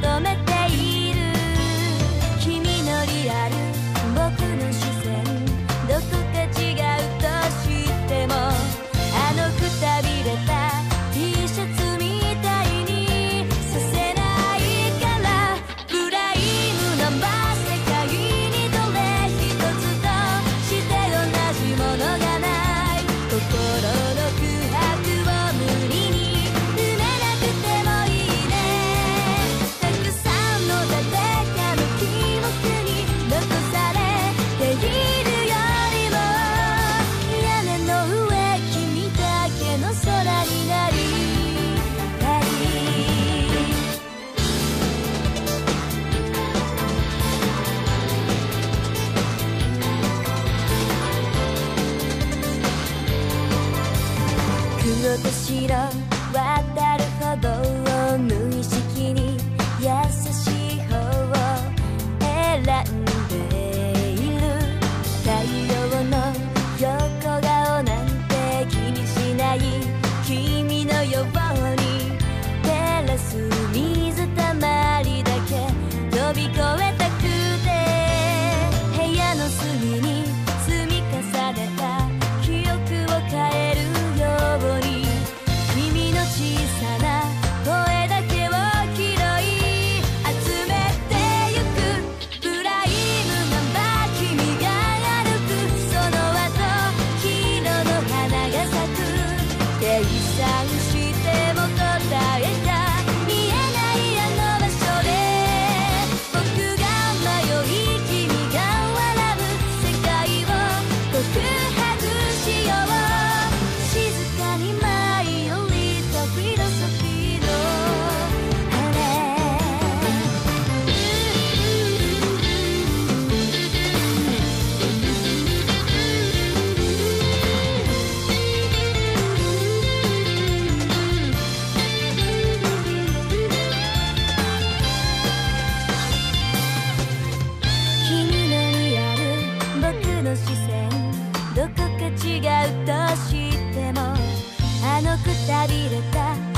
求めて黒と白渡る。ほどを無意識に優しい方を選んでいる。太陽の横顔なんて気にしない君のように照らす水たまりだけ飛び越えたびれた